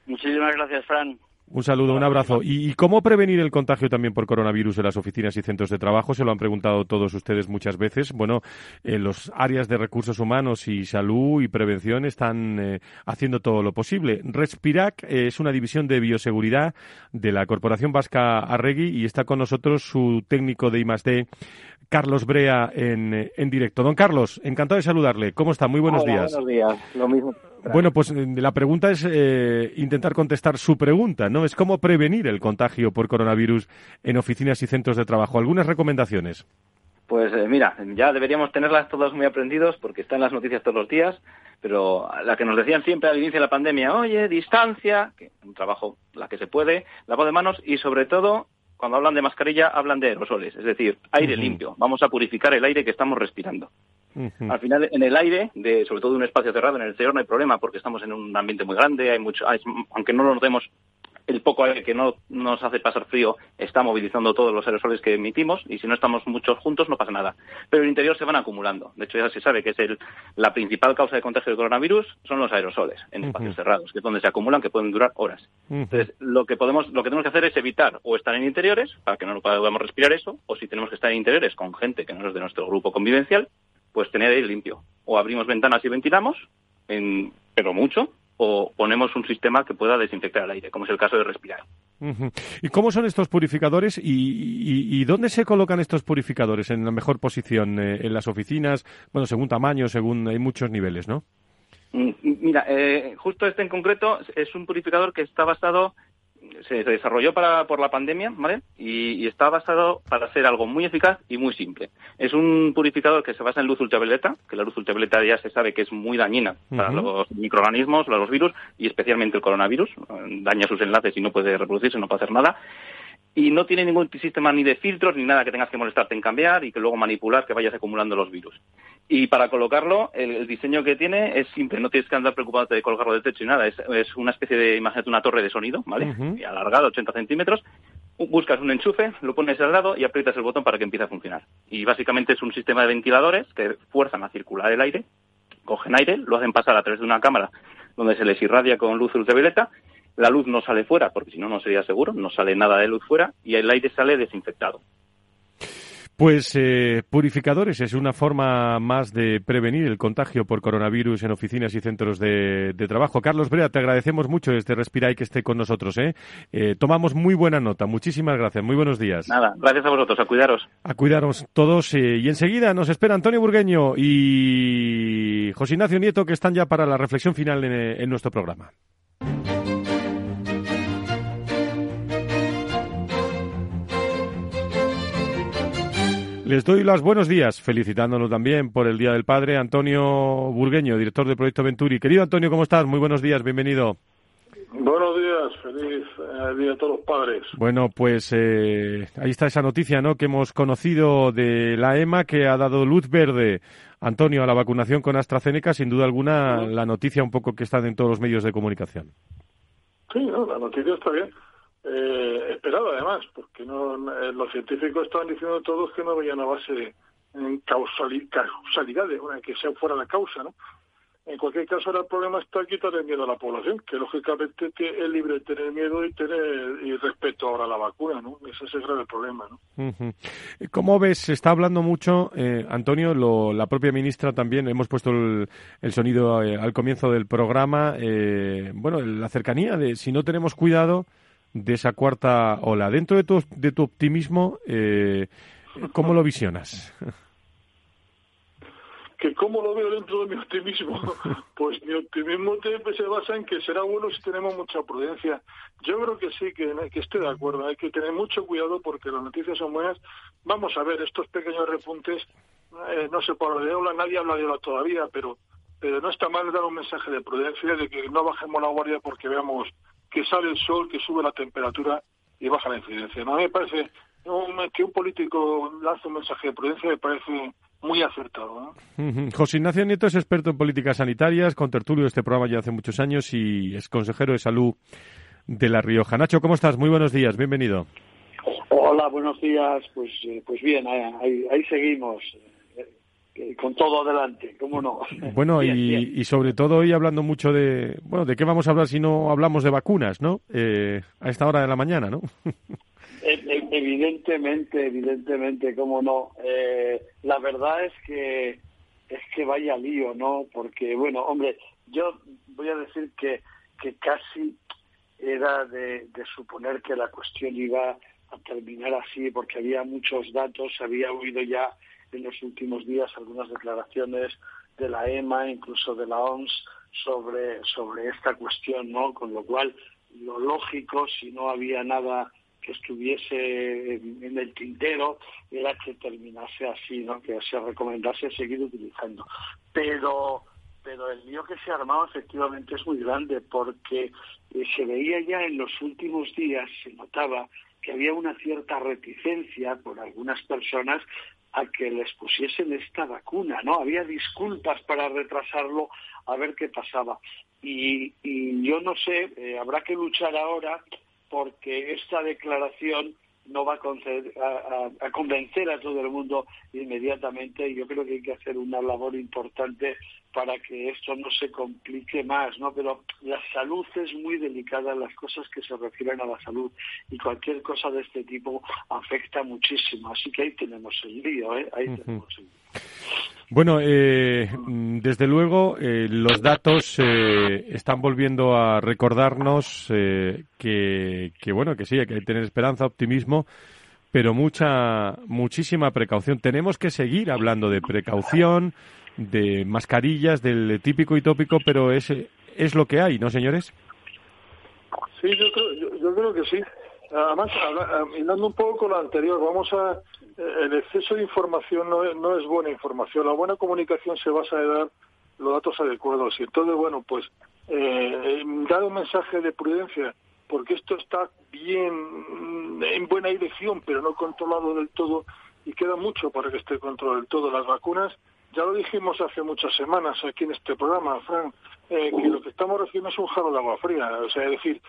Muchísimas gracias, Fran. Un saludo, un abrazo. ¿Y, cómo prevenir el contagio también por coronavirus en las oficinas y centros de trabajo? Se lo han preguntado todos ustedes muchas veces. Bueno, en los áreas de recursos humanos y salud y prevención están eh, haciendo todo lo posible. Respirac eh, es una división de bioseguridad de la Corporación Vasca Arregui y está con nosotros su técnico de I+D, Carlos Brea, en, en directo. Don Carlos, encantado de saludarle. ¿Cómo está? Muy buenos días. Buenos días. Lo mismo. Bueno, pues eh, la pregunta es eh, intentar contestar su pregunta, ¿no? Es cómo prevenir el contagio por coronavirus en oficinas y centros de trabajo. ¿Algunas recomendaciones? Pues eh, mira, ya deberíamos tenerlas todos muy aprendidos porque están en las noticias todos los días, pero la que nos decían siempre al inicio de la pandemia, oye, distancia, que un trabajo la que se puede, lavado de manos y sobre todo cuando hablan de mascarilla hablan de aerosoles, es decir, aire limpio. Vamos a purificar el aire que estamos respirando. Al final, en el aire, de, sobre todo en un espacio cerrado, en el exterior no hay problema porque estamos en un ambiente muy grande, hay mucho, aunque no lo notemos, el poco aire que no nos hace pasar frío está movilizando todos los aerosoles que emitimos y si no estamos muchos juntos no pasa nada. Pero en el interior se van acumulando. De hecho, ya se sabe que es el, la principal causa de contagio del coronavirus son los aerosoles en espacios cerrados, que es donde se acumulan, que pueden durar horas. Entonces, lo que podemos, lo que tenemos que hacer es evitar o estar en interiores para que no podamos respirar eso, o si tenemos que estar en interiores con gente que no es de nuestro grupo convivencial, pues tener aire limpio. O abrimos ventanas y ventilamos, en, pero mucho, o ponemos un sistema que pueda desinfectar el aire, como es el caso de respirar. ¿Y cómo son estos purificadores y, dónde se colocan estos purificadores? ¿En la mejor posición? Eh, ¿En las oficinas? Bueno, según tamaño, según hay muchos niveles, ¿no? Mm, mira, eh, justo este en concreto es un purificador que está basado se desarrolló para, por la pandemia, ¿vale? Y, está basado para ser algo muy eficaz y muy simple. Es un purificador que se basa en luz ultravioleta, que la luz ultravioleta ya se sabe que es muy dañina para los microorganismos, para los virus y especialmente el coronavirus. Daña sus enlaces y no puede reproducirse, no puede hacer nada y no tiene ningún sistema ni de filtros ni nada que tengas que molestarte en cambiar y que luego manipular que vayas acumulando los virus. Y para colocarlo, el, diseño que tiene es simple, no tienes que andar preocupado de colocarlo del techo ni nada, es, una especie de, imagínate una torre de sonido, ¿vale? y alargada, 80 centímetros, buscas un enchufe, lo pones al lado y aprietas el botón para que empiece a funcionar. Y básicamente es un sistema de ventiladores que fuerzan a circular el aire, cogen aire, lo hacen pasar a través de una cámara donde se les irradia con luz ultravioleta la luz no sale fuera, porque si no, no sería seguro, no sale nada de luz fuera y el aire sale desinfectado. Pues eh, purificadores es una forma más de prevenir el contagio por coronavirus en oficinas y centros de, trabajo. Carlos Brea, te agradecemos mucho este Respiray que esté con nosotros. ¿eh? ¿eh? tomamos muy buena nota. Muchísimas gracias. Muy buenos días. Nada, gracias a vosotros. A cuidaros. A cuidaros todos. Eh, y enseguida nos espera Antonio Burgueño y José Ignacio Nieto que están ya para la reflexión final en nuestro programa. Les doy los buenos días, felicitándolo también por el Día del Padre, Antonio Burgueño, director del Proyecto Venturi. Querido Antonio, ¿cómo estás? Muy buenos días, bienvenido. Buenos días, feliz eh, Día a todos los padres. Bueno, pues eh, ahí está esa noticia ¿no? que hemos conocido de la EMA que ha dado luz verde, Antonio, a la vacunación con AstraZeneca. Sin duda alguna, la noticia un poco que está en todos los medios de comunicación. Sí, no, la noticia está bien eh, esperado además, porque no, eh, los científicos estaban diciendo todos que no veían a base en causalidad, que sea fuera la causa, ¿no? En cualquier caso, ahora el problema está quitar el miedo a la población, que lógicamente es libre de tener miedo y tener y respeto ahora a la vacuna, ¿no? Ese es el grave problema, ¿no? ¿Cómo ves? Se está hablando mucho, eh, Antonio, lo, la propia ministra también, hemos puesto el, sonido eh, al comienzo del programa, eh, bueno, la cercanía de si no tenemos cuidado, de esa cuarta ola. Dentro de tu, de tu optimismo, eh, ¿cómo lo visionas? <laughs> que cómo lo veo dentro de mi optimismo, <laughs> pues mi optimismo se basa en que será bueno si tenemos mucha prudencia. Yo creo que sí, que, que estoy de acuerdo. Hay que tener mucho cuidado porque las noticias son buenas. Vamos a ver, estos pequeños repuntes, eh, no sé por de ola, nadie habla de ola todavía, pero, pero no está mal dar un mensaje de prudencia, de que no bajemos la guardia porque veamos que sale el sol, que sube la temperatura y baja la incidencia. ¿no? A mí me parece que un político lance un mensaje de prudencia, me parece muy acertado. José Ignacio Nieto es experto en políticas sanitarias, con tertulio de este programa ya hace muchos años y es consejero de salud de La Rioja. Nacho, ¿cómo estás? Muy buenos días, bienvenido. Hola, buenos días. Pues, eh, pues bien, ahí, seguimos eh, eh, con todo adelante, ¿cómo no? <laughs> Bueno, y, sobre todo hoy hablando mucho de, bueno, ¿de qué vamos a hablar si no hablamos de vacunas, no? a esta hora de la mañana, ¿no? <laughs> Evidentemente, evidentemente, cómo no. Eh, la verdad es que es que vaya lío, ¿no? Porque, bueno, hombre, yo voy a decir que, que casi era de, suponer que la cuestión iba a terminar así, porque había muchos datos, había oído ya en los últimos días algunas declaraciones de la EMA, incluso de la OMS, sobre, sobre esta cuestión, ¿no? Con lo cual, lo lógico, si no había nada que estuviese en, el tintero era que terminase así, ¿no? que se recomendase seguir utilizando. Pero pero el lío que se ha armado efectivamente es muy grande porque eh, se veía ya en los últimos días, se notaba que había una cierta reticencia por algunas personas a que les pusiesen esta vacuna, ¿no? Había disculpas para retrasarlo a ver qué pasaba. Y, y yo no sé, eh, habrá que luchar ahora porque esta declaración no va a, convencer a todo el mundo inmediatamente yo creo que hay que hacer una labor importante para que esto no se complique más, ¿no? Pero la salud es muy delicada, las cosas que se refieren a la salud y cualquier cosa de este tipo afecta muchísimo, así que ahí tenemos el lío, ¿eh? Ahí tenemos el lío. Bueno, eh, desde luego eh, los datos eh, están volviendo a recordarnos que, que, bueno, que sí, hay que tener esperanza, optimismo, pero mucha, muchísima precaución. Tenemos que seguir hablando de precaución, de mascarillas, del típico y tópico, pero es, es lo que hay, ¿no, señores? Sí, yo creo, yo, creo que sí. Además, hablando un poco con lo anterior, vamos a el exceso de información no, no, es buena información. La buena comunicación se basa en dar los datos adecuados. Y entonces, bueno, pues eh, dar un mensaje de prudencia, porque esto está bien en buena dirección, pero no controlado del todo, y queda mucho para que esté controlado del todo. Las vacunas, ya lo dijimos hace muchas semanas aquí en este programa, Frank, eh, que lo que estamos recibiendo es un jarro de agua fría. O sea, es decir,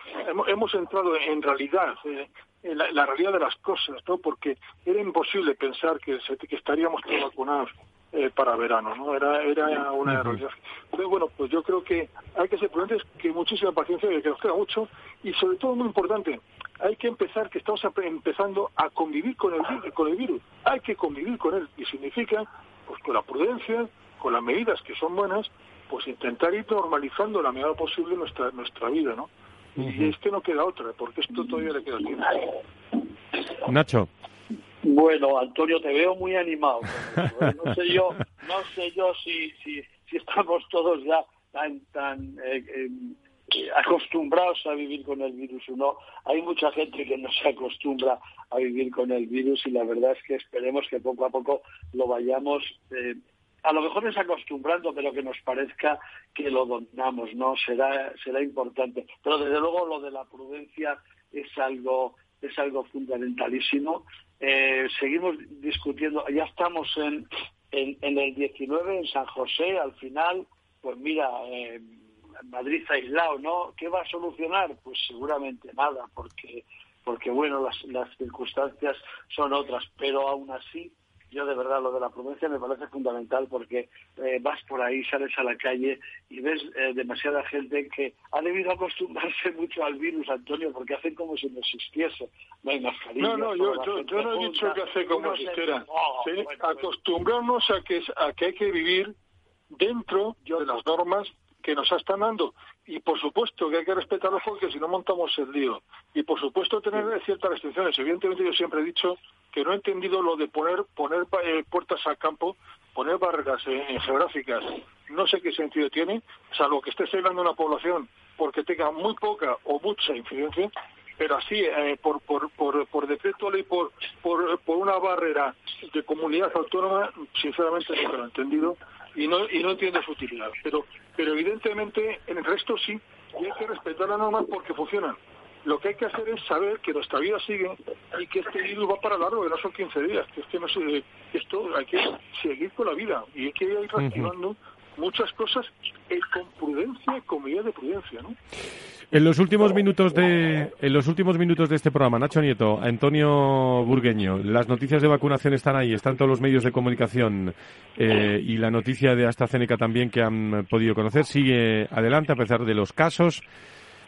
hemos, entrado en realidad eh, la, realidad de las cosas, ¿no? Porque era imposible pensar que, que estaríamos todos vacunados eh, para verano, ¿no? Era, era una realidad. Entonces, bueno, pues yo creo que hay que ser prudentes, que muchísima paciencia, que nos queda mucho, y sobre todo, muy importante, hay que empezar, que estamos empezando a convivir con el, con el virus. Hay que convivir con él, y significa, pues con la prudencia, con las medidas que son buenas, pues intentar ir normalizando la medida posible nuestra, nuestra vida, ¿no? Y es que no queda otra, porque esto todavía le queda tiempo. Nacho. Bueno, Antonio, te veo muy animado. No sé yo, no sé yo si, si, si estamos todos ya tan, tan eh, eh, acostumbrados a vivir con el virus o no. Hay mucha gente que no se acostumbra a vivir con el virus y la verdad es que esperemos que poco a poco lo vayamos eh, a lo mejor es acostumbrando, pero que nos parezca que lo donamos, ¿no? Será, será importante. Pero desde luego lo de la prudencia es algo, es algo fundamentalísimo. Eh, seguimos discutiendo, ya estamos en, en, el 19, en San José, al final, pues mira, eh, Madrid aislado, ¿no? ¿Qué va a solucionar? Pues seguramente nada, porque, porque bueno, las, las circunstancias son otras, pero aún así yo de verdad lo de la prudencia me parece fundamental porque eh, vas por ahí, sales a la calle y ves eh, demasiada gente que ha debido acostumbrarse <laughs> mucho al virus, Antonio, porque hacen como si no existiese. No hay mascarilla. No, no, yo, yo, no he dicho que hace como si existiera. Pues acostumbrarnos a que, a que hay que vivir dentro de las normas que nos están dando. Y por supuesto que hay que respetarlos porque si no montamos el lío. Y por supuesto tener ciertas restricciones. Evidentemente yo siempre he dicho que no he entendido lo de poner poner eh, puertas al campo poner barreras eh, geográficas no sé qué sentido tiene, salvo que esté cegando una población porque tenga muy poca o mucha incidencia, pero así, eh, por, por, por, por decreto ley, por, por, por una barrera de comunidad autónoma, sinceramente no lo he entendido y no, y no entiendo su utilidad. Pero, pero evidentemente en el resto sí, y hay que respetar las normas porque funcionan. Lo que hay que hacer es saber que nuestra vida sigue y que este virus va para largo, que no son 15 días, que es que no se, esto hay que seguir con la vida y hay que ir reactivando muchas cosas eh, con prudencia y con medida de prudencia, ¿no? En los últimos minutos de en los últimos minutos de este programa, Nacho Nieto, Antonio Burgueño, las noticias de vacunación están ahí, están todos los medios de comunicación eh, y la noticia de AstraZeneca también que han podido conocer sigue adelante a pesar de los casos.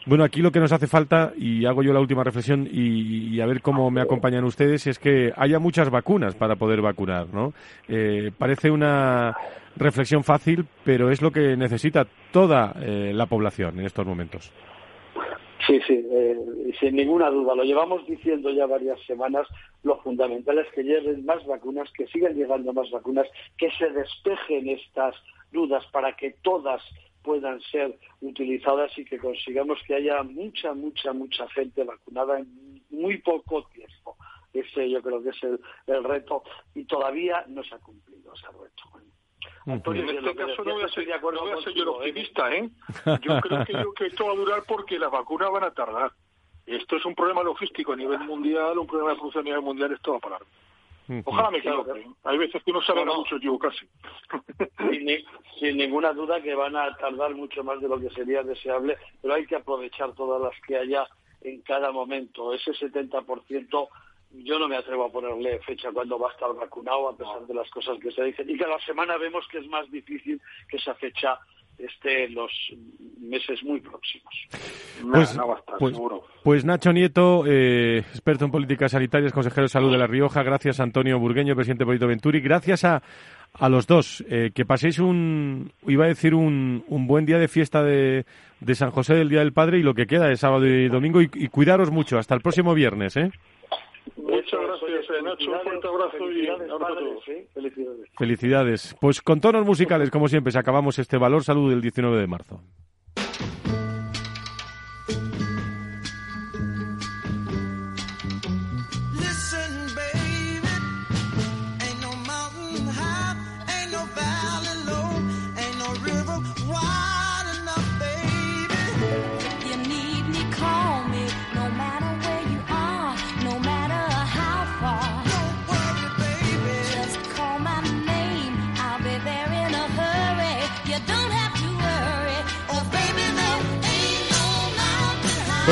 Bueno, aquí lo que nos hace falta, y hago yo la última reflexión y, a ver cómo me acompañan ustedes, es que haya muchas vacunas para poder vacunar, ¿no? Eh, parece una reflexión fácil, pero es lo que necesita toda eh, la población en estos momentos. Sí, sí, eh, sin ninguna duda. Lo llevamos diciendo ya varias semanas. Lo fundamental es que lleguen más vacunas, que sigan llegando más vacunas, que se despejen estas dudas para que todas puedan ser utilizadas y que consigamos que haya mucha, mucha, mucha gente vacunada en muy poco tiempo. Ese yo creo que es el, reto y todavía no se ha cumplido ese reto. Antonio, en este caso no voy a ser, no voy a ser yo el ¿eh? optimista, ¿eh? <laughs> Yo creo que, yo, que esto va a durar porque las vacunas van a tardar. Esto es un problema logístico a nivel mundial, un problema de producción a nivel mundial, esto va a parar. Ojalá me equivoque. Hay veces que uno sabe no, mucho equivocarse. Sin, sin, ninguna duda que van a tardar mucho más de lo que sería deseable, pero hay que aprovechar todas las que haya en cada momento. Ese 70% yo no me atrevo a ponerle fecha cuando va a estar vacunado, a pesar de las cosas que se dicen. Y cada semana vemos que es más difícil que esa fecha esté en los meses muy próximos. Pues, pues, pues, Nacho Nieto, eh, experto en políticas sanitarias, consejero de salud de La Rioja. Gracias, Antonio Burgueño, presidente de Polito Venturi. Gracias a, a los dos. Eh, que paséis un, iba a decir, un, un buen día de fiesta de, de, San José del Día del Padre y lo que queda de sábado y domingo. Y, y cuidaros mucho. Hasta el próximo viernes, ¿eh? Muchas gracias, eh, Nacho. Un fuerte abrazo y abrazo a todos. Felicidades. Felicidades. Pues con tonos musicales, como siempre, acabamos este Valor Salud del 19 de marzo.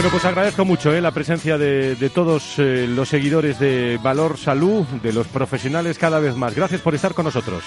Bueno, pues agradezco mucho eh, la presencia de, todos eh, los seguidores de Valor Salud, de los profesionales cada vez más. Gracias por estar con nosotros.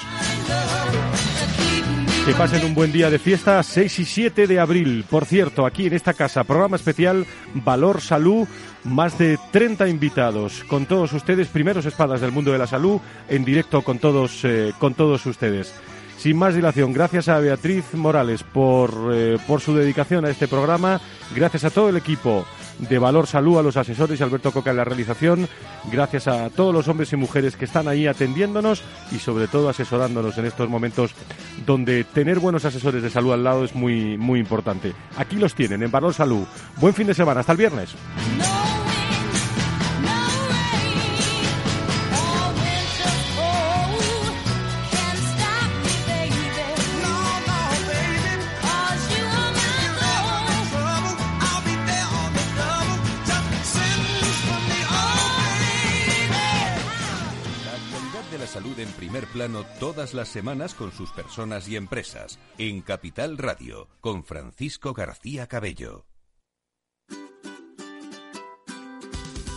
Que pasen un buen día de fiesta, 6 y 7 de abril. Por cierto, aquí en esta casa, programa especial Valor Salud, más de 30 invitados, con todos ustedes, primeros espadas del mundo de la salud, en directo con todos, eh, con todos ustedes. Sin más dilación, gracias a Beatriz Morales por, eh, por su dedicación a este programa, gracias a todo el equipo de Valor Salud, a los asesores y Alberto Coca en la realización, gracias a todos los hombres y mujeres que están ahí atendiéndonos y sobre todo asesorándonos en estos momentos donde tener buenos asesores de salud al lado es muy, muy importante. Aquí los tienen en Valor Salud. Buen fin de semana, hasta el viernes. Plano todas las semanas con sus personas y empresas. En Capital Radio, con Francisco García Cabello.